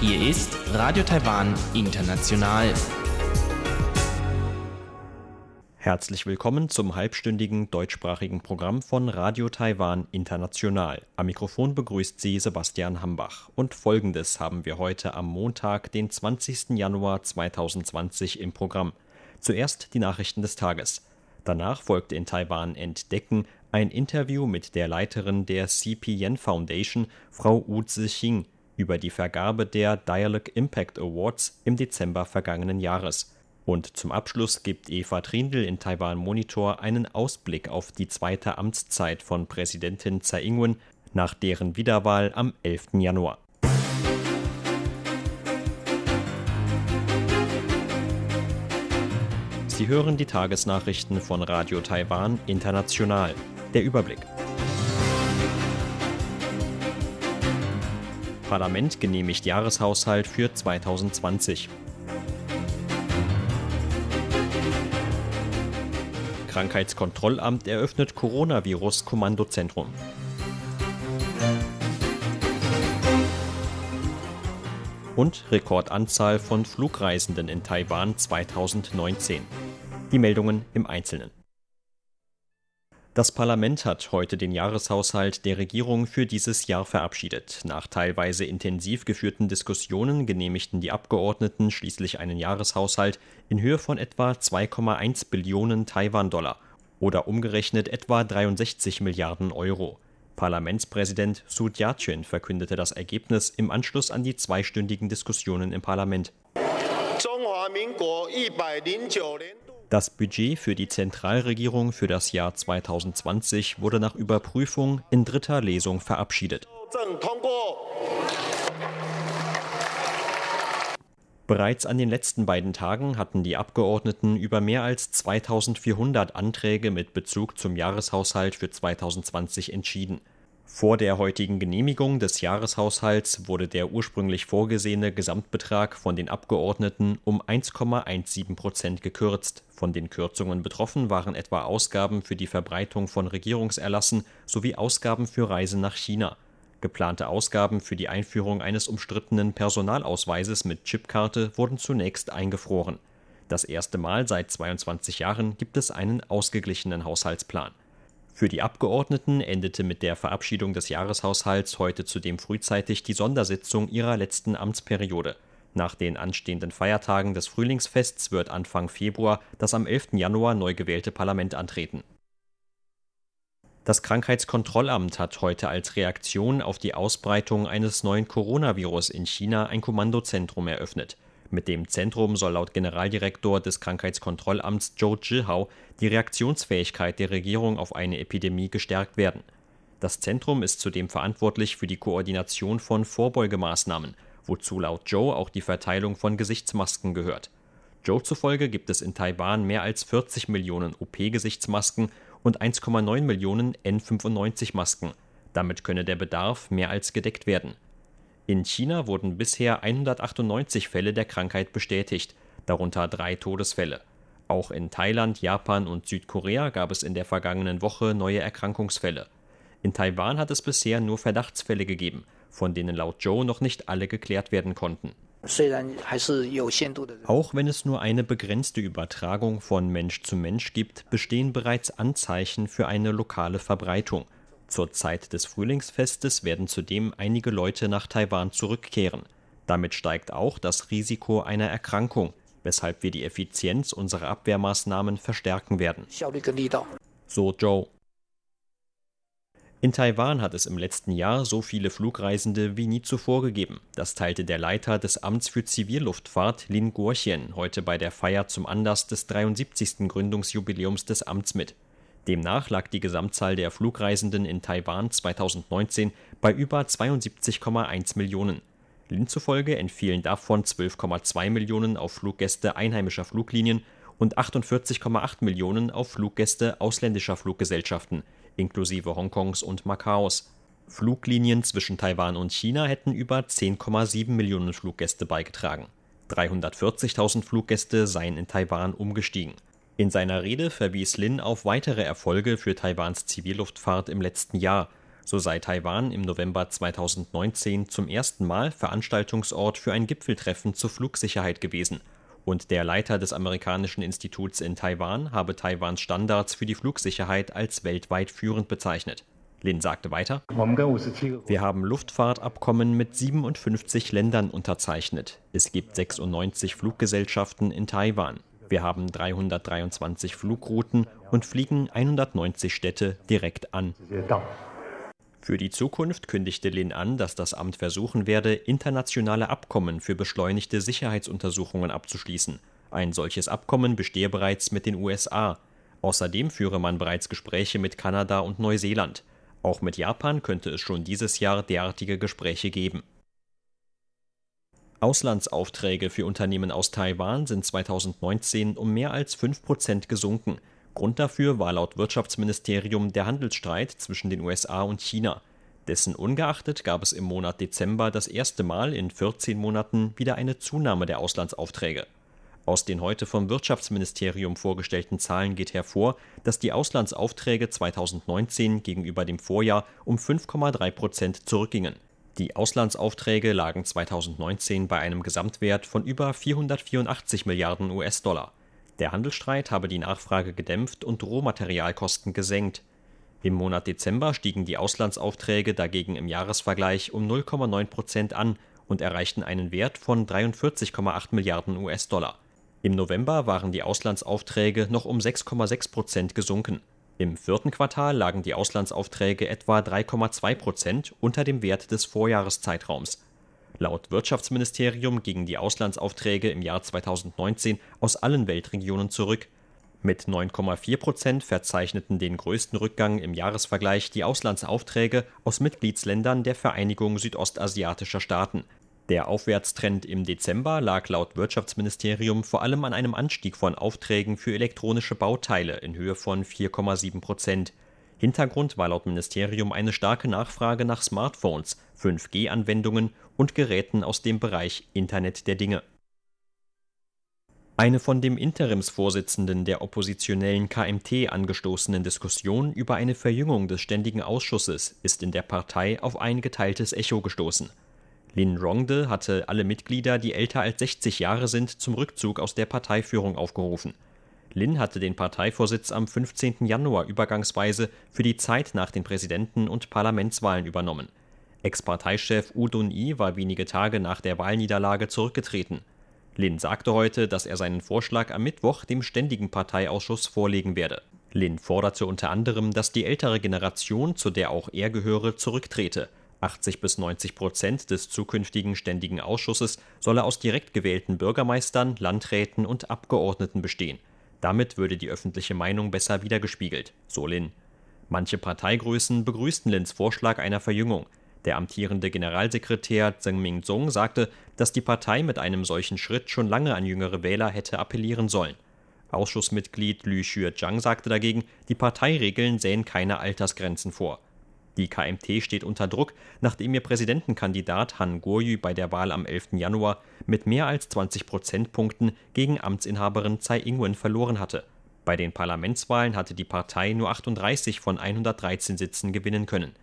Hier ist Radio Taiwan International. Herzlich willkommen zum halbstündigen deutschsprachigen Programm von Radio Taiwan International. Am Mikrofon begrüßt Sie Sebastian Hambach. Und folgendes haben wir heute am Montag, den 20. Januar 2020 im Programm. Zuerst die Nachrichten des Tages. Danach folgte in Taiwan Entdecken ein Interview mit der Leiterin der CPN Foundation, Frau Wu Zixing, über die Vergabe der Dialogue Impact Awards im Dezember vergangenen Jahres. Und zum Abschluss gibt Eva Trindl in Taiwan Monitor einen Ausblick auf die zweite Amtszeit von Präsidentin Tsai Ing-wen nach deren Wiederwahl am 11. Januar. Sie hören die Tagesnachrichten von Radio Taiwan International. Der Überblick. Parlament genehmigt Jahreshaushalt für 2020. Krankheitskontrollamt eröffnet Coronavirus-Kommandozentrum. Und Rekordanzahl von Flugreisenden in Taiwan 2019. Die Meldungen im Einzelnen. Das Parlament hat heute den Jahreshaushalt der Regierung für dieses Jahr verabschiedet. Nach teilweise intensiv geführten Diskussionen genehmigten die Abgeordneten schließlich einen Jahreshaushalt in Höhe von etwa 2,1 Billionen Taiwan-Dollar oder umgerechnet etwa 63 Milliarden Euro. Parlamentspräsident Su Jia-chun verkündete das Ergebnis im Anschluss an die zweistündigen Diskussionen im Parlament. Das Budget für die Zentralregierung für das Jahr 2020 wurde nach Überprüfung in dritter Lesung verabschiedet. Bereits an den letzten beiden Tagen hatten die Abgeordneten über mehr als 2400 Anträge mit Bezug zum Jahreshaushalt für 2020 entschieden. Vor der heutigen Genehmigung des Jahreshaushalts wurde der ursprünglich vorgesehene Gesamtbetrag von den Abgeordneten um 1,17 Prozent gekürzt. Von den Kürzungen betroffen waren etwa Ausgaben für die Verbreitung von Regierungserlassen sowie Ausgaben für Reisen nach China. Geplante Ausgaben für die Einführung eines umstrittenen Personalausweises mit Chipkarte wurden zunächst eingefroren. Das erste Mal seit 22 Jahren gibt es einen ausgeglichenen Haushaltsplan. Für die Abgeordneten endete mit der Verabschiedung des Jahreshaushalts heute zudem frühzeitig die Sondersitzung ihrer letzten Amtsperiode. Nach den anstehenden Feiertagen des Frühlingsfests wird Anfang Februar das am 11. Januar neu gewählte Parlament antreten. Das Krankheitskontrollamt hat heute als Reaktion auf die Ausbreitung eines neuen Coronavirus in China ein Kommandozentrum eröffnet. Mit dem Zentrum soll laut Generaldirektor des Krankheitskontrollamts Zhou Zhihao die Reaktionsfähigkeit der Regierung auf eine Epidemie gestärkt werden. Das Zentrum ist zudem verantwortlich für die Koordination von Vorbeugemaßnahmen, wozu laut Zhou auch die Verteilung von Gesichtsmasken gehört. Zhou zufolge gibt es in Taiwan mehr als 40 Millionen OP-Gesichtsmasken und 1,9 Millionen N95-Masken. Damit könne der Bedarf mehr als gedeckt werden. In China wurden bisher 198 Fälle der Krankheit bestätigt, darunter drei Todesfälle. Auch in Thailand, Japan und Südkorea gab es in der vergangenen Woche neue Erkrankungsfälle. In Taiwan hat es bisher nur Verdachtsfälle gegeben, von denen laut Joe noch nicht alle geklärt werden konnten. Auch wenn es nur eine begrenzte Übertragung von Mensch zu Mensch gibt, bestehen bereits Anzeichen für eine lokale Verbreitung. Zur Zeit des Frühlingsfestes werden zudem einige Leute nach Taiwan zurückkehren. Damit steigt auch das Risiko einer Erkrankung, weshalb wir die Effizienz unserer Abwehrmaßnahmen verstärken werden. So Joe. In Taiwan hat es im letzten Jahr so viele Flugreisende wie nie zuvor gegeben. Das teilte der Leiter des Amts für Zivilluftfahrt Lin Guoxian heute bei der Feier zum Anlass des 73. Gründungsjubiläums des Amts mit. Demnach lag die Gesamtzahl der Flugreisenden in Taiwan 2019 bei über 72,1 Millionen. Lin zufolge entfielen davon 12,2 Millionen auf Fluggäste einheimischer Fluglinien und 48,8 Millionen auf Fluggäste ausländischer Fluggesellschaften, inklusive Hongkongs und Makaos. Fluglinien zwischen Taiwan und China hätten über 10,7 Millionen Fluggäste beigetragen. 340.000 Fluggäste seien in Taiwan umgestiegen. In seiner Rede verwies Lin auf weitere Erfolge für Taiwans Zivilluftfahrt im letzten Jahr. So sei Taiwan im November 2019 zum ersten Mal Veranstaltungsort für ein Gipfeltreffen zur Flugsicherheit gewesen. Und der Leiter des amerikanischen Instituts in Taiwan habe Taiwans Standards für die Flugsicherheit als weltweit führend bezeichnet. Lin sagte weiter, wir haben Luftfahrtabkommen mit 57 Ländern unterzeichnet. Es gibt 96 Fluggesellschaften in Taiwan. Wir haben 323 Flugrouten und fliegen 190 Städte direkt an. Für die Zukunft kündigte Lin an, dass das Amt versuchen werde, internationale Abkommen für beschleunigte Sicherheitsuntersuchungen abzuschließen. Ein solches Abkommen bestehe bereits mit den USA. Außerdem führe man bereits Gespräche mit Kanada und Neuseeland. Auch mit Japan könnte es schon dieses Jahr derartige Gespräche geben. Auslandsaufträge für Unternehmen aus Taiwan sind 2019 um mehr als 5 Prozent gesunken. Grund dafür war laut Wirtschaftsministerium der Handelsstreit zwischen den USA und China. Dessen ungeachtet gab es im Monat Dezember das erste Mal in 14 Monaten wieder eine Zunahme der Auslandsaufträge. Aus den heute vom Wirtschaftsministerium vorgestellten Zahlen geht hervor, dass die Auslandsaufträge 2019 gegenüber dem Vorjahr um 5,3 Prozent zurückgingen. Die Auslandsaufträge lagen 2019 bei einem Gesamtwert von über 484 Milliarden US-Dollar. Der Handelsstreit habe die Nachfrage gedämpft und Rohmaterialkosten gesenkt. Im Monat Dezember stiegen die Auslandsaufträge dagegen im Jahresvergleich um 0,9 Prozent an und erreichten einen Wert von 43,8 Milliarden US-Dollar. Im November waren die Auslandsaufträge noch um 6,6 Prozent gesunken. Im vierten Quartal lagen die Auslandsaufträge etwa 3,2 Prozent unter dem Wert des Vorjahreszeitraums. Laut Wirtschaftsministerium gingen die Auslandsaufträge im Jahr 2019 aus allen Weltregionen zurück. Mit 9,4 Prozent verzeichneten den größten Rückgang im Jahresvergleich die Auslandsaufträge aus Mitgliedsländern der Vereinigung südostasiatischer Staaten. Der Aufwärtstrend im Dezember lag laut Wirtschaftsministerium vor allem an einem Anstieg von Aufträgen für elektronische Bauteile in Höhe von 4,7 Prozent. Hintergrund war laut Ministerium eine starke Nachfrage nach Smartphones, 5G-Anwendungen und Geräten aus dem Bereich Internet der Dinge. Eine von dem Interimsvorsitzenden der oppositionellen KMT angestoßenen Diskussion über eine Verjüngung des Ständigen Ausschusses ist in der Partei auf ein geteiltes Echo gestoßen. Lin Rongde hatte alle Mitglieder, die älter als 60 Jahre sind, zum Rückzug aus der Parteiführung aufgerufen. Lin hatte den Parteivorsitz am 15. Januar übergangsweise für die Zeit nach den Präsidenten- und Parlamentswahlen übernommen. Ex-Parteichef U Dun-i war wenige Tage nach der Wahlniederlage zurückgetreten. Lin sagte heute, dass er seinen Vorschlag am Mittwoch dem Ständigen Parteiausschuss vorlegen werde. Lin forderte unter anderem, dass die ältere Generation, zu der auch er gehöre, zurücktrete – 80 bis 90 Prozent des zukünftigen Ständigen Ausschusses solle aus direkt gewählten Bürgermeistern, Landräten und Abgeordneten bestehen. Damit würde die öffentliche Meinung besser wiedergespiegelt, so Lin. Manche Parteigrößen begrüßten Lins Vorschlag einer Verjüngung. Der amtierende Generalsekretär Zheng Ming-Zong sagte, dass die Partei mit einem solchen Schritt schon lange an jüngere Wähler hätte appellieren sollen. Ausschussmitglied Lü Xue-Zhang sagte dagegen, die Parteiregeln sähen keine Altersgrenzen vor. Die KMT steht unter Druck, nachdem ihr Präsidentenkandidat Han Guoyu bei der Wahl am 11. Januar mit mehr als 20 Prozentpunkten gegen Amtsinhaberin Tsai Ing-wen verloren hatte. Bei den Parlamentswahlen hatte die Partei nur 38 von 113 Sitzen gewinnen können.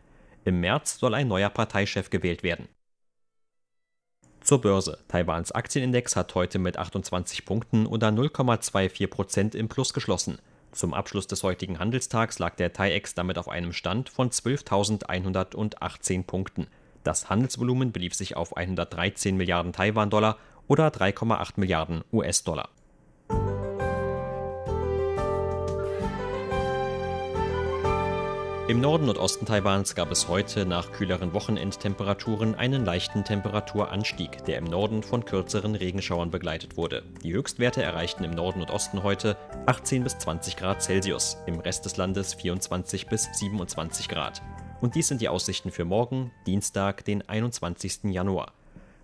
Im März soll ein neuer Parteichef gewählt werden. Zur Börse. Taiwans Aktienindex hat heute mit 28 Punkten oder 0,24 Prozent im Plus geschlossen. Zum Abschluss des heutigen Handelstags lag der TAIEX damit auf einem Stand von 12.118 Punkten. Das Handelsvolumen belief sich auf 113 Milliarden Taiwan-Dollar oder 3,8 Milliarden US-Dollar. Im Norden und Osten Taiwans gab es heute nach kühleren Wochenendtemperaturen einen leichten Temperaturanstieg, der im Norden von kürzeren Regenschauern begleitet wurde. Die Höchstwerte erreichten im Norden und Osten heute 18 bis 20 Grad Celsius, im Rest des Landes 24 bis 27 Grad. Und dies sind die Aussichten für morgen, Dienstag, den 21. Januar.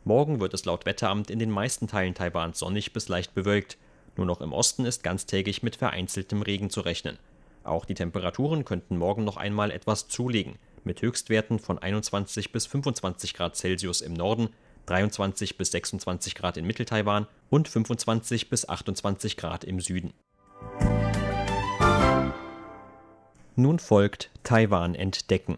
Morgen wird es laut Wetteramt in den meisten Teilen Taiwans sonnig bis leicht bewölkt. Nur noch im Osten ist ganztägig mit vereinzeltem Regen zu rechnen. Auch die Temperaturen könnten morgen noch einmal etwas zulegen, mit Höchstwerten von 21 bis 25 Grad Celsius im Norden, 23 bis 26 Grad in Mitteltaiwan und 25 bis 28 Grad im Süden. Nun folgt Taiwan entdecken.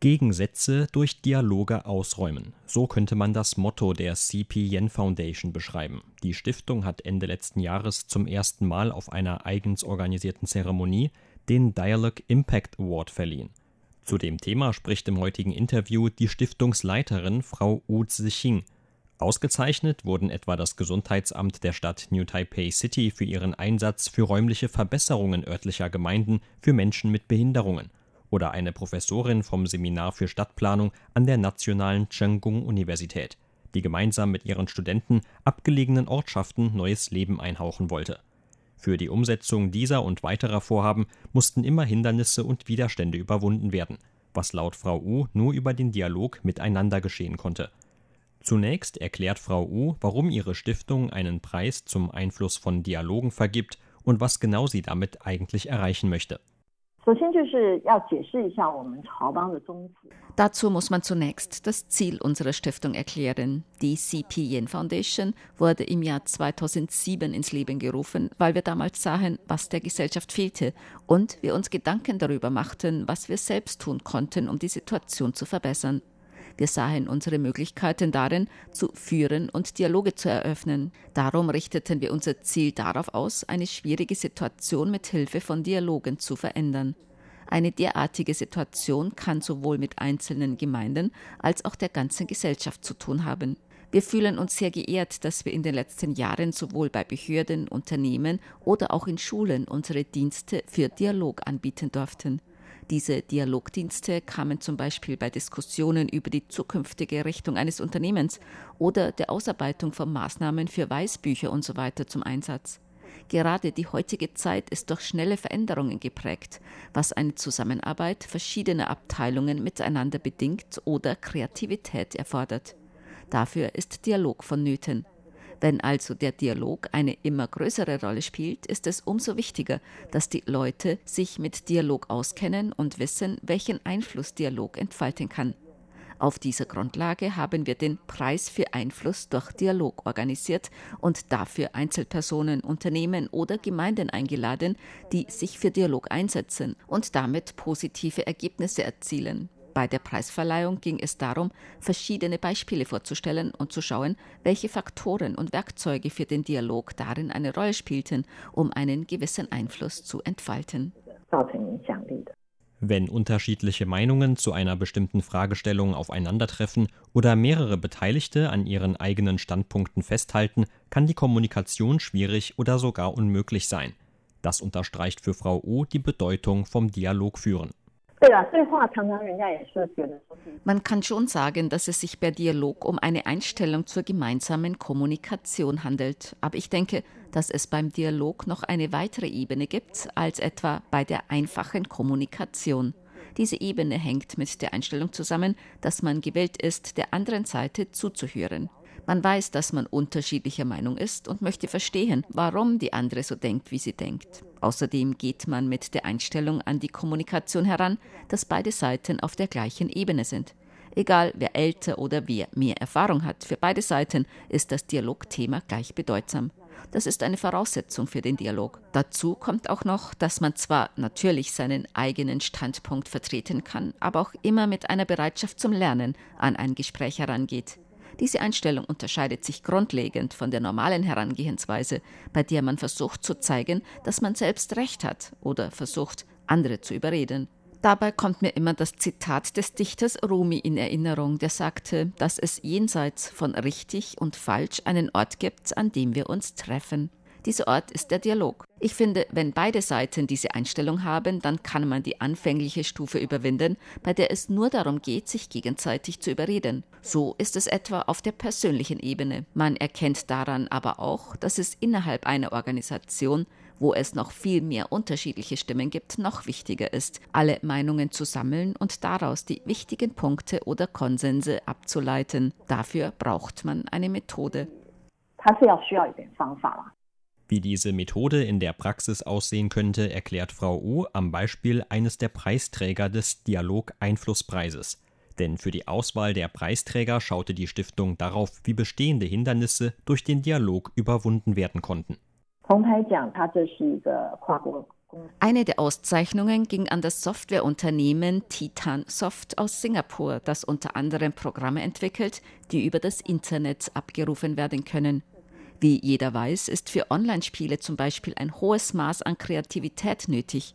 Gegensätze durch Dialoge ausräumen. So könnte man das Motto der CP Yen Foundation beschreiben. Die Stiftung hat Ende letzten Jahres zum ersten Mal auf einer eigens organisierten Zeremonie den Dialogue Impact Award verliehen. Zu dem Thema spricht im heutigen Interview die Stiftungsleiterin Frau Wu Zixing. Ausgezeichnet wurden etwa das Gesundheitsamt der Stadt New Taipei City für ihren Einsatz für räumliche Verbesserungen örtlicher Gemeinden für Menschen mit Behinderungen oder eine Professorin vom Seminar für Stadtplanung an der Nationalen Chenggung-Universität, die gemeinsam mit ihren Studenten abgelegenen Ortschaften neues Leben einhauchen wollte. Für die Umsetzung dieser und weiterer Vorhaben mussten immer Hindernisse und Widerstände überwunden werden, was laut Frau U nur über den Dialog miteinander geschehen konnte. Zunächst erklärt Frau U, warum ihre Stiftung einen Preis zum Einfluss von Dialogen vergibt und was genau sie damit eigentlich erreichen möchte. Dazu muss man zunächst das Ziel unserer Stiftung erklären. Die CP Yen Foundation wurde im Jahr 2007 ins Leben gerufen, weil wir damals sahen, was der Gesellschaft fehlte und wir uns Gedanken darüber machten, was wir selbst tun konnten, um die Situation zu verbessern. Wir sahen unsere Möglichkeiten darin, zu führen und Dialoge zu eröffnen. Darum richteten wir unser Ziel darauf aus, eine schwierige Situation mit Hilfe von Dialogen zu verändern. Eine derartige Situation kann sowohl mit einzelnen Gemeinden als auch der ganzen Gesellschaft zu tun haben. Wir fühlen uns sehr geehrt, dass wir in den letzten Jahren sowohl bei Behörden, Unternehmen oder auch in Schulen unsere Dienste für Dialog anbieten durften. Diese Dialogdienste kamen zum Beispiel bei Diskussionen über die zukünftige Richtung eines Unternehmens oder der Ausarbeitung von Maßnahmen für Weißbücher usw. So zum Einsatz. Gerade die heutige Zeit ist durch schnelle Veränderungen geprägt, was eine Zusammenarbeit verschiedener Abteilungen miteinander bedingt oder Kreativität erfordert. Dafür ist Dialog vonnöten. Wenn also der Dialog eine immer größere Rolle spielt, ist es umso wichtiger, dass die Leute sich mit Dialog auskennen und wissen, welchen Einfluss Dialog entfalten kann. Auf dieser Grundlage haben wir den Preis für Einfluss durch Dialog organisiert und dafür Einzelpersonen, Unternehmen oder Gemeinden eingeladen, die sich für Dialog einsetzen und damit positive Ergebnisse erzielen. Bei der Preisverleihung ging es darum, verschiedene Beispiele vorzustellen und zu schauen, welche Faktoren und Werkzeuge für den Dialog darin eine Rolle spielten, um einen gewissen Einfluss zu entfalten. Wenn unterschiedliche Meinungen zu einer bestimmten Fragestellung aufeinandertreffen oder mehrere Beteiligte an ihren eigenen Standpunkten festhalten, kann die Kommunikation schwierig oder sogar unmöglich sein. Das unterstreicht für Frau O die Bedeutung vom Dialog führen. Man kann schon sagen, dass es sich bei Dialog um eine Einstellung zur gemeinsamen Kommunikation handelt. Aber ich denke, dass es beim Dialog noch eine weitere Ebene gibt als etwa bei der einfachen Kommunikation. Diese Ebene hängt mit der Einstellung zusammen, dass man gewillt ist, der anderen Seite zuzuhören. Man weiß, dass man unterschiedlicher Meinung ist und möchte verstehen, warum die andere so denkt, wie sie denkt. Außerdem geht man mit der Einstellung an die Kommunikation heran, dass beide Seiten auf der gleichen Ebene sind. Egal wer älter oder wer mehr Erfahrung hat, für beide Seiten ist das Dialogthema gleich bedeutsam. Das ist eine Voraussetzung für den Dialog. Dazu kommt auch noch, dass man zwar natürlich seinen eigenen Standpunkt vertreten kann, aber auch immer mit einer Bereitschaft zum Lernen an ein Gespräch herangeht. Diese Einstellung unterscheidet sich grundlegend von der normalen Herangehensweise, bei der man versucht zu zeigen, dass man selbst recht hat oder versucht, andere zu überreden. Dabei kommt mir immer das Zitat des Dichters Rumi in Erinnerung, der sagte, dass es jenseits von richtig und falsch einen Ort gibt, an dem wir uns treffen. Dieser Ort ist der Dialog. Ich finde, wenn beide Seiten diese Einstellung haben, dann kann man die anfängliche Stufe überwinden, bei der es nur darum geht, sich gegenseitig zu überreden. So ist es etwa auf der persönlichen Ebene. Man erkennt daran aber auch, dass es innerhalb einer Organisation wo es noch viel mehr unterschiedliche Stimmen gibt, noch wichtiger ist, alle Meinungen zu sammeln und daraus die wichtigen Punkte oder Konsense abzuleiten. Dafür braucht man eine Methode. Wie diese Methode in der Praxis aussehen könnte, erklärt Frau U am Beispiel eines der Preisträger des Dialog-Einflusspreises. Denn für die Auswahl der Preisträger schaute die Stiftung darauf, wie bestehende Hindernisse durch den Dialog überwunden werden konnten. Eine der Auszeichnungen ging an das Softwareunternehmen Titan Soft aus Singapur, das unter anderem Programme entwickelt, die über das Internet abgerufen werden können. Wie jeder weiß, ist für Online-Spiele zum Beispiel ein hohes Maß an Kreativität nötig.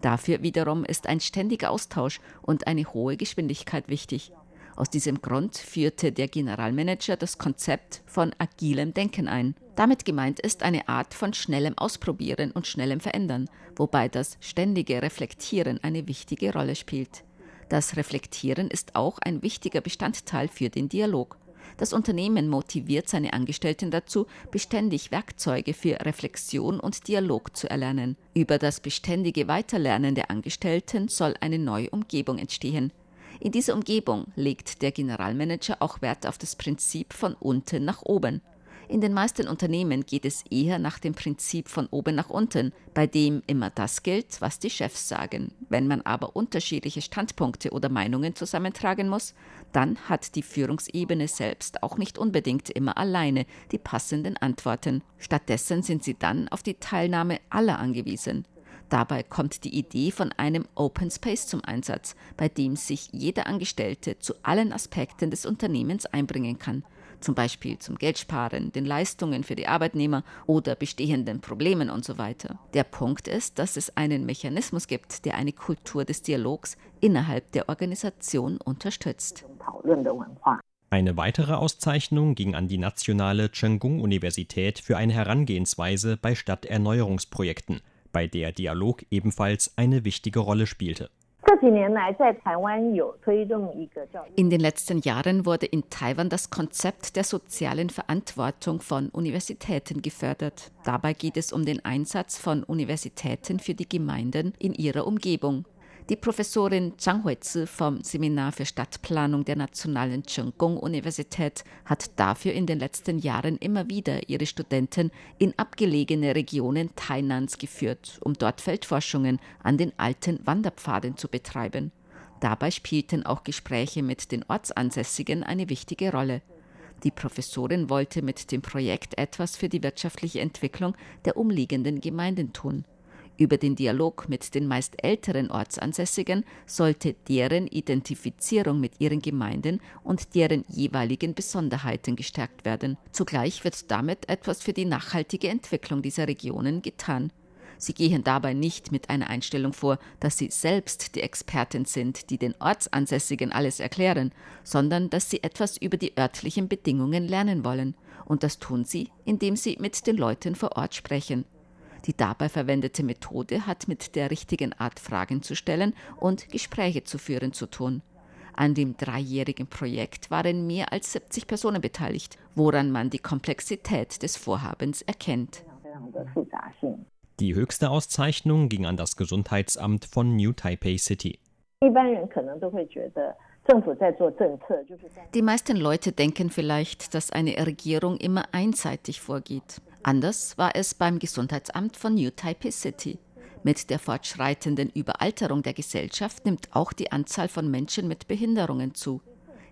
Dafür wiederum ist ein ständiger Austausch und eine hohe Geschwindigkeit wichtig. Aus diesem Grund führte der Generalmanager das Konzept von agilem Denken ein. Damit gemeint ist eine Art von schnellem Ausprobieren und schnellem Verändern, wobei das ständige Reflektieren eine wichtige Rolle spielt. Das Reflektieren ist auch ein wichtiger Bestandteil für den Dialog. Das Unternehmen motiviert seine Angestellten dazu, beständig Werkzeuge für Reflexion und Dialog zu erlernen. Über das beständige Weiterlernen der Angestellten soll eine neue Umgebung entstehen. In dieser Umgebung legt der Generalmanager auch Wert auf das Prinzip von unten nach oben. In den meisten Unternehmen geht es eher nach dem Prinzip von oben nach unten, bei dem immer das gilt, was die Chefs sagen. Wenn man aber unterschiedliche Standpunkte oder Meinungen zusammentragen muss, dann hat die Führungsebene selbst auch nicht unbedingt immer alleine die passenden Antworten. Stattdessen sind sie dann auf die Teilnahme aller angewiesen. Dabei kommt die Idee von einem Open Space zum Einsatz, bei dem sich jeder Angestellte zu allen Aspekten des Unternehmens einbringen kann zum Beispiel zum Geldsparen, den Leistungen für die Arbeitnehmer oder bestehenden Problemen und so weiter. Der Punkt ist, dass es einen Mechanismus gibt, der eine Kultur des Dialogs innerhalb der Organisation unterstützt. Eine weitere Auszeichnung ging an die nationale Chenggung-Universität für eine Herangehensweise bei Stadterneuerungsprojekten, bei der Dialog ebenfalls eine wichtige Rolle spielte. In den letzten Jahren wurde in Taiwan das Konzept der sozialen Verantwortung von Universitäten gefördert. Dabei geht es um den Einsatz von Universitäten für die Gemeinden in ihrer Umgebung. Die Professorin Zhang Huizi vom Seminar für Stadtplanung der Nationalen Chengkung-Universität hat dafür in den letzten Jahren immer wieder ihre Studenten in abgelegene Regionen Tainans geführt, um dort Feldforschungen an den alten Wanderpfaden zu betreiben. Dabei spielten auch Gespräche mit den Ortsansässigen eine wichtige Rolle. Die Professorin wollte mit dem Projekt etwas für die wirtschaftliche Entwicklung der umliegenden Gemeinden tun. Über den Dialog mit den meist älteren Ortsansässigen sollte deren Identifizierung mit ihren Gemeinden und deren jeweiligen Besonderheiten gestärkt werden. Zugleich wird damit etwas für die nachhaltige Entwicklung dieser Regionen getan. Sie gehen dabei nicht mit einer Einstellung vor, dass sie selbst die Experten sind, die den Ortsansässigen alles erklären, sondern dass sie etwas über die örtlichen Bedingungen lernen wollen. Und das tun sie, indem sie mit den Leuten vor Ort sprechen. Die dabei verwendete Methode hat mit der richtigen Art Fragen zu stellen und Gespräche zu führen zu tun. An dem dreijährigen Projekt waren mehr als 70 Personen beteiligt, woran man die Komplexität des Vorhabens erkennt. Die höchste Auszeichnung ging an das Gesundheitsamt von New Taipei City. Die meisten Leute denken vielleicht, dass eine Regierung immer einseitig vorgeht. Anders war es beim Gesundheitsamt von New Taipei City. Mit der fortschreitenden Überalterung der Gesellschaft nimmt auch die Anzahl von Menschen mit Behinderungen zu.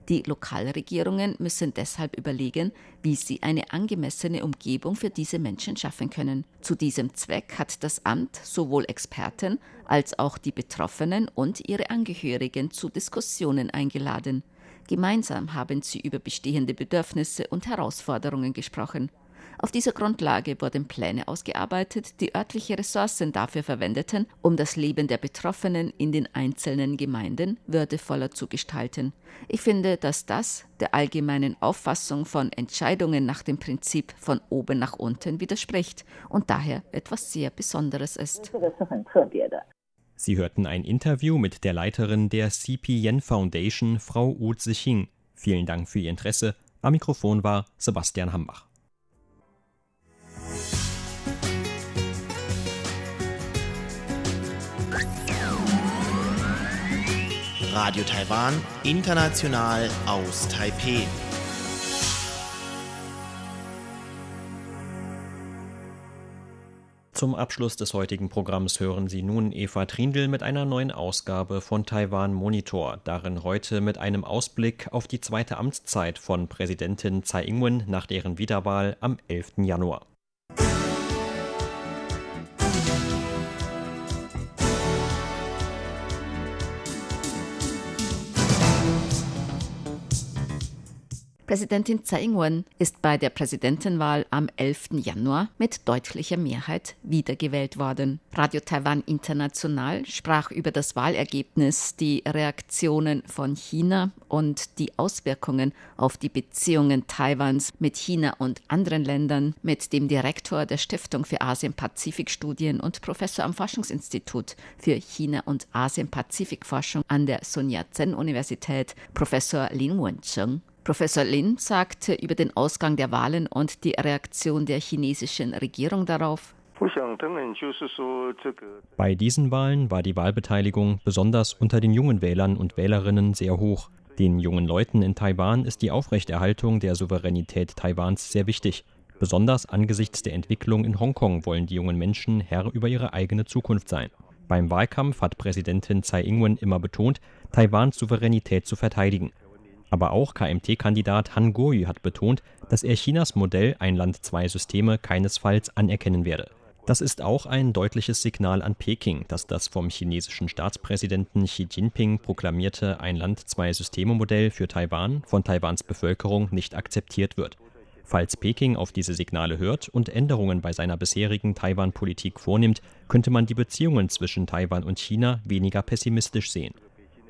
Die Lokalregierungen müssen deshalb überlegen, wie sie eine angemessene Umgebung für diese Menschen schaffen können. Zu diesem Zweck hat das Amt sowohl Experten als auch die Betroffenen und ihre Angehörigen zu Diskussionen eingeladen. Gemeinsam haben sie über bestehende Bedürfnisse und Herausforderungen gesprochen. Auf dieser Grundlage wurden Pläne ausgearbeitet, die örtliche Ressourcen dafür verwendeten, um das Leben der Betroffenen in den einzelnen Gemeinden würdevoller zu gestalten. Ich finde, dass das der allgemeinen Auffassung von Entscheidungen nach dem Prinzip von oben nach unten widerspricht und daher etwas sehr Besonderes ist. Sie hörten ein Interview mit der Leiterin der CP Yen Foundation, Frau Wu Zixing. Vielen Dank für Ihr Interesse. Am Mikrofon war Sebastian Hambach. Radio Taiwan, international aus Taipeh. Zum Abschluss des heutigen Programms hören Sie nun Eva Trindl mit einer neuen Ausgabe von Taiwan Monitor. Darin heute mit einem Ausblick auf die zweite Amtszeit von Präsidentin Tsai Ing-wen nach deren Wiederwahl am 11. Januar. Präsidentin Tsai Ing-wen ist bei der Präsidentenwahl am 11. Januar mit deutlicher Mehrheit wiedergewählt worden. Radio Taiwan International sprach über das Wahlergebnis, die Reaktionen von China und die Auswirkungen auf die Beziehungen Taiwans mit China und anderen Ländern mit dem Direktor der Stiftung für Asien-Pazifik-Studien und Professor am Forschungsinstitut für China- und Asien-Pazifik-Forschung an der Sun Yat-sen-Universität, Professor Lin Wencheng. Professor Lin sagte über den Ausgang der Wahlen und die Reaktion der chinesischen Regierung darauf. Bei diesen Wahlen war die Wahlbeteiligung besonders unter den jungen Wählern und Wählerinnen sehr hoch. Den jungen Leuten in Taiwan ist die Aufrechterhaltung der Souveränität Taiwans sehr wichtig. Besonders angesichts der Entwicklung in Hongkong wollen die jungen Menschen Herr über ihre eigene Zukunft sein. Beim Wahlkampf hat Präsidentin Tsai Ing-wen immer betont, Taiwans Souveränität zu verteidigen. Aber auch KMT-Kandidat Han Kuo-yu hat betont, dass er Chinas Modell Ein Land, zwei Systeme keinesfalls anerkennen werde. Das ist auch ein deutliches Signal an Peking, dass das vom chinesischen Staatspräsidenten Xi Jinping proklamierte Ein Land, zwei Systeme Modell für Taiwan von Taiwans Bevölkerung nicht akzeptiert wird. Falls Peking auf diese Signale hört und Änderungen bei seiner bisherigen Taiwan-Politik vornimmt, könnte man die Beziehungen zwischen Taiwan und China weniger pessimistisch sehen.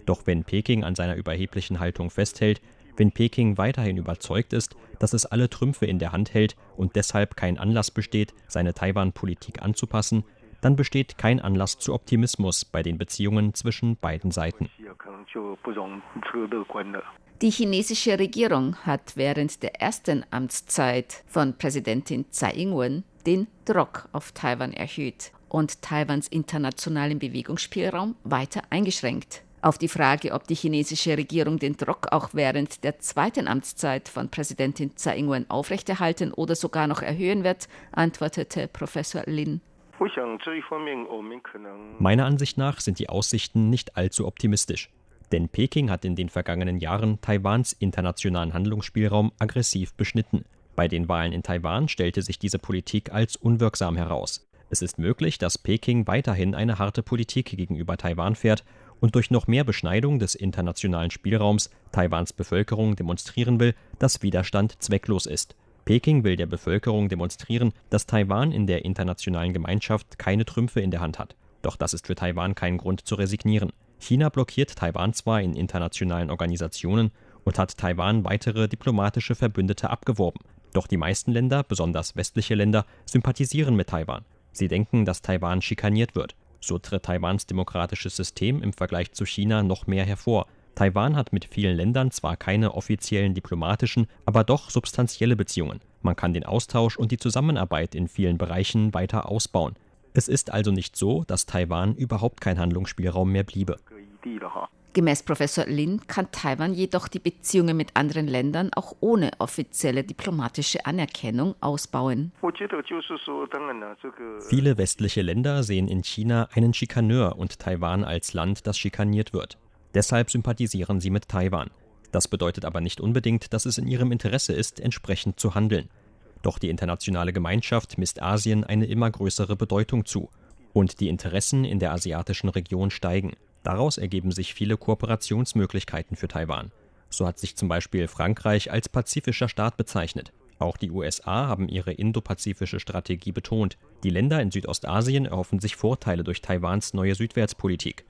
Doch wenn Peking an seiner überheblichen Haltung festhält, wenn Peking weiterhin überzeugt ist, dass es alle Trümpfe in der Hand hält und deshalb kein Anlass besteht, seine Taiwan-Politik anzupassen, dann besteht kein Anlass zu Optimismus bei den Beziehungen zwischen beiden Seiten. Die chinesische Regierung hat während der ersten Amtszeit von Präsidentin Tsai Ing-wen den Druck auf Taiwan erhöht und Taiwans internationalen Bewegungsspielraum weiter eingeschränkt. Auf die Frage, ob die chinesische Regierung den Druck auch während der zweiten Amtszeit von Präsidentin Tsai Ing-wen aufrechterhalten oder sogar noch erhöhen wird, antwortete Professor Lin. Meiner Ansicht nach sind die Aussichten nicht allzu optimistisch. Denn Peking hat in den vergangenen Jahren Taiwans internationalen Handlungsspielraum aggressiv beschnitten. Bei den Wahlen in Taiwan stellte sich diese Politik als unwirksam heraus. Es ist möglich, dass Peking weiterhin eine harte Politik gegenüber Taiwan fährt und durch noch mehr Beschneidung des internationalen Spielraums Taiwans Bevölkerung demonstrieren will, dass Widerstand zwecklos ist. Peking will der Bevölkerung demonstrieren, dass Taiwan in der internationalen Gemeinschaft keine Trümpfe in der Hand hat. Doch das ist für Taiwan kein Grund zu resignieren. China blockiert Taiwan zwar in internationalen Organisationen und hat Taiwan weitere diplomatische Verbündete abgeworben. Doch die meisten Länder, besonders westliche Länder, sympathisieren mit Taiwan. Sie denken, dass Taiwan schikaniert wird. So tritt Taiwans demokratisches System im Vergleich zu China noch mehr hervor. Taiwan hat mit vielen Ländern zwar keine offiziellen diplomatischen, aber doch substanzielle Beziehungen. Man kann den Austausch und die Zusammenarbeit in vielen Bereichen weiter ausbauen. Es ist also nicht so, dass Taiwan überhaupt kein Handlungsspielraum mehr bliebe. Gemäß Professor Lin kann Taiwan jedoch die Beziehungen mit anderen Ländern auch ohne offizielle diplomatische Anerkennung ausbauen. Viele westliche Länder sehen in China einen Schikaneur und Taiwan als Land, das schikaniert wird. Deshalb sympathisieren sie mit Taiwan. Das bedeutet aber nicht unbedingt, dass es in ihrem Interesse ist, entsprechend zu handeln. Doch die internationale Gemeinschaft misst Asien eine immer größere Bedeutung zu. Und die Interessen in der asiatischen Region steigen. Daraus ergeben sich viele Kooperationsmöglichkeiten für Taiwan. So hat sich zum Beispiel Frankreich als pazifischer Staat bezeichnet. Auch die USA haben ihre indopazifische Strategie betont. Die Länder in Südostasien erhoffen sich Vorteile durch Taiwans neue Südwärtspolitik.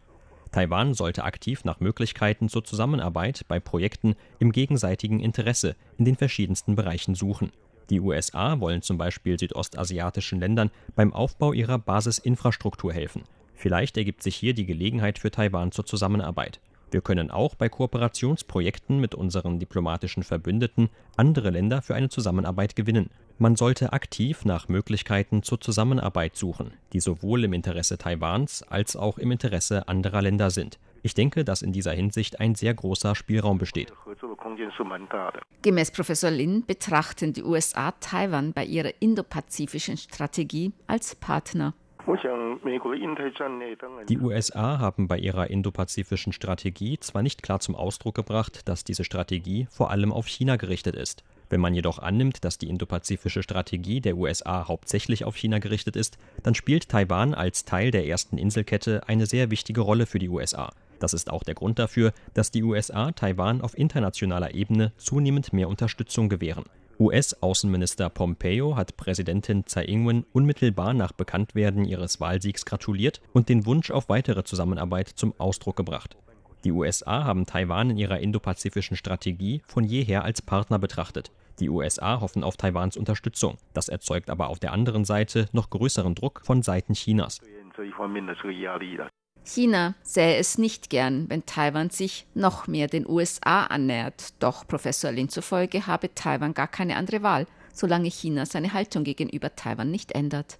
Taiwan sollte aktiv nach Möglichkeiten zur Zusammenarbeit bei Projekten im gegenseitigen Interesse in den verschiedensten Bereichen suchen. Die USA wollen zum Beispiel südostasiatischen Ländern beim Aufbau ihrer Basisinfrastruktur helfen. Vielleicht ergibt sich hier die Gelegenheit für Taiwan zur Zusammenarbeit. Wir können auch bei Kooperationsprojekten mit unseren diplomatischen Verbündeten andere Länder für eine Zusammenarbeit gewinnen. Man sollte aktiv nach Möglichkeiten zur Zusammenarbeit suchen, die sowohl im Interesse Taiwans als auch im Interesse anderer Länder sind. Ich denke, dass in dieser Hinsicht ein sehr großer Spielraum besteht. Gemäß Professor Lin betrachten die USA Taiwan bei ihrer indopazifischen Strategie als Partner. Die USA haben bei ihrer indopazifischen Strategie zwar nicht klar zum Ausdruck gebracht, dass diese Strategie vor allem auf China gerichtet ist. Wenn man jedoch annimmt, dass die indopazifische Strategie der USA hauptsächlich auf China gerichtet ist, dann spielt Taiwan als Teil der ersten Inselkette eine sehr wichtige Rolle für die USA. Das ist auch der Grund dafür, dass die USA Taiwan auf internationaler Ebene zunehmend mehr Unterstützung gewähren. US-Außenminister Pompeo hat Präsidentin Tsai Ing-wen unmittelbar nach Bekanntwerden ihres Wahlsiegs gratuliert und den Wunsch auf weitere Zusammenarbeit zum Ausdruck gebracht. Die USA haben Taiwan in ihrer indopazifischen Strategie von jeher als Partner betrachtet. Die USA hoffen auf Taiwans Unterstützung. Das erzeugt aber auf der anderen Seite noch größeren Druck von Seiten Chinas. China sähe es nicht gern, wenn Taiwan sich noch mehr den USA annähert. Doch Professor Lin zufolge habe Taiwan gar keine andere Wahl, solange China seine Haltung gegenüber Taiwan nicht ändert.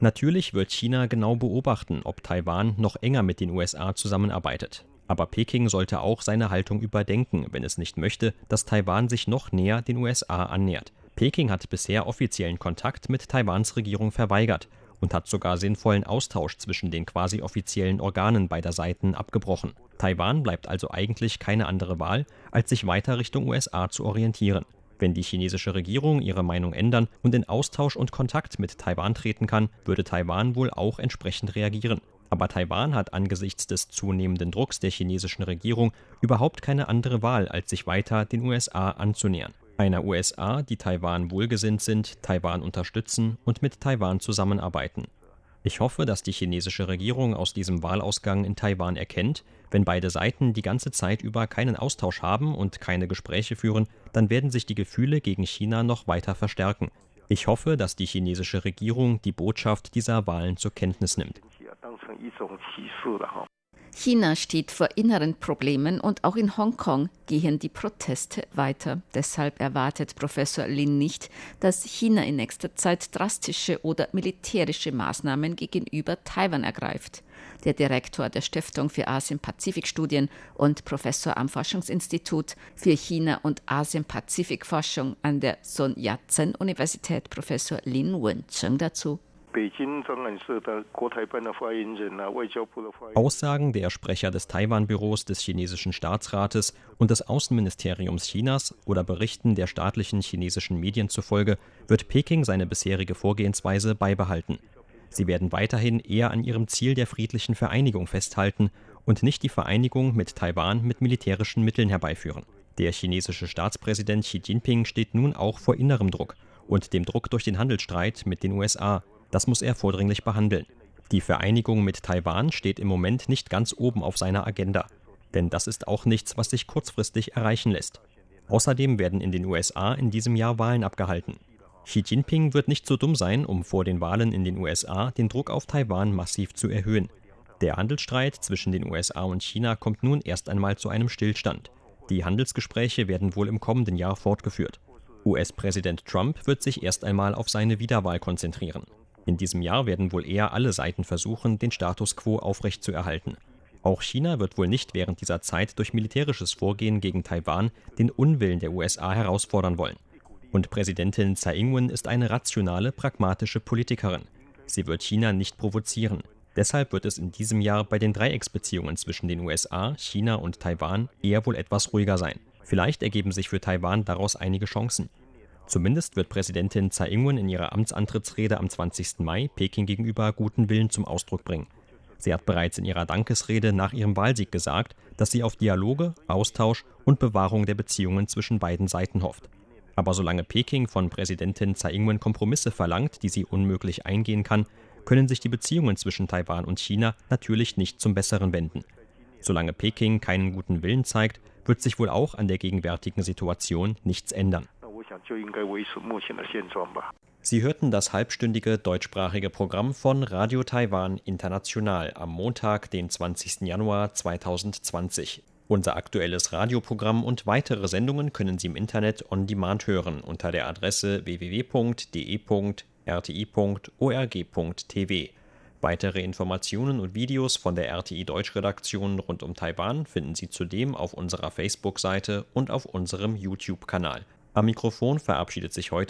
Natürlich wird China genau beobachten, ob Taiwan noch enger mit den USA zusammenarbeitet. Aber Peking sollte auch seine Haltung überdenken, wenn es nicht möchte, dass Taiwan sich noch näher den USA annähert. Peking hat bisher offiziellen Kontakt mit Taiwans Regierung verweigert und hat sogar sinnvollen Austausch zwischen den quasi offiziellen Organen beider Seiten abgebrochen. Taiwan bleibt also eigentlich keine andere Wahl, als sich weiter Richtung USA zu orientieren. Wenn die chinesische Regierung ihre Meinung ändern und in Austausch und Kontakt mit Taiwan treten kann, würde Taiwan wohl auch entsprechend reagieren. Aber Taiwan hat angesichts des zunehmenden Drucks der chinesischen Regierung überhaupt keine andere Wahl, als sich weiter den USA anzunähern. Einer USA, die Taiwan wohlgesinnt sind, Taiwan unterstützen und mit Taiwan zusammenarbeiten. Ich hoffe, dass die chinesische Regierung aus diesem Wahlausgang in Taiwan erkennt, wenn beide Seiten die ganze Zeit über keinen Austausch haben und keine Gespräche führen, dann werden sich die Gefühle gegen China noch weiter verstärken. Ich hoffe, dass die chinesische Regierung die Botschaft dieser Wahlen zur Kenntnis nimmt. China steht vor inneren Problemen und auch in Hongkong gehen die Proteste weiter. Deshalb erwartet Professor Lin nicht, dass China in nächster Zeit drastische oder militärische Maßnahmen gegenüber Taiwan ergreift. Der Direktor der Stiftung für Asien-Pazifik-Studien und Professor am Forschungsinstitut für China- und Asien-Pazifik-Forschung an der Sun Yat-sen-Universität, Professor Lin Wencheng, dazu. Aussagen der Sprecher des Taiwan-Büros des chinesischen Staatsrates und des Außenministeriums Chinas oder Berichten der staatlichen chinesischen Medien zufolge wird Peking seine bisherige Vorgehensweise beibehalten. Sie werden weiterhin eher an ihrem Ziel der friedlichen Vereinigung festhalten und nicht die Vereinigung mit Taiwan mit militärischen Mitteln herbeiführen. Der chinesische Staatspräsident Xi Jinping steht nun auch vor innerem Druck und dem Druck durch den Handelsstreit mit den USA, das muss er vordringlich behandeln. Die Vereinigung mit Taiwan steht im Moment nicht ganz oben auf seiner Agenda. Denn das ist auch nichts, was sich kurzfristig erreichen lässt. Außerdem werden in den USA in diesem Jahr Wahlen abgehalten. Xi Jinping wird nicht so dumm sein, um vor den Wahlen in den USA den Druck auf Taiwan massiv zu erhöhen. Der Handelsstreit zwischen den USA und China kommt nun erst einmal zu einem Stillstand. Die Handelsgespräche werden wohl im kommenden Jahr fortgeführt. US-Präsident Trump wird sich erst einmal auf seine Wiederwahl konzentrieren. In diesem Jahr werden wohl eher alle Seiten versuchen, den Status quo aufrechtzuerhalten. Auch China wird wohl nicht während dieser Zeit durch militärisches Vorgehen gegen Taiwan den Unwillen der USA herausfordern wollen. Und Präsidentin Tsai Ing-wen ist eine rationale, pragmatische Politikerin. Sie wird China nicht provozieren. Deshalb wird es in diesem Jahr bei den Dreiecksbeziehungen zwischen den USA, China und Taiwan eher wohl etwas ruhiger sein. Vielleicht ergeben sich für Taiwan daraus einige Chancen. Zumindest wird Präsidentin Tsai Ing-wen in ihrer Amtsantrittsrede am 20. Mai Peking gegenüber guten Willen zum Ausdruck bringen. Sie hat bereits in ihrer Dankesrede nach ihrem Wahlsieg gesagt, dass sie auf Dialoge, Austausch und Bewahrung der Beziehungen zwischen beiden Seiten hofft. Aber solange Peking von Präsidentin Tsai Ing-wen Kompromisse verlangt, die sie unmöglich eingehen kann, können sich die Beziehungen zwischen Taiwan und China natürlich nicht zum Besseren wenden. Solange Peking keinen guten Willen zeigt, wird sich wohl auch an der gegenwärtigen Situation nichts ändern. Sie hörten das halbstündige deutschsprachige Programm von Radio Taiwan International am Montag, den 20. Januar 2020. Unser aktuelles Radioprogramm und weitere Sendungen können Sie im Internet on demand hören unter der Adresse www.de.rti.org.tv. Weitere Informationen und Videos von der RTI Deutschredaktion rund um Taiwan finden Sie zudem auf unserer Facebook-Seite und auf unserem YouTube-Kanal. Am Mikrofon verabschiedet sich heute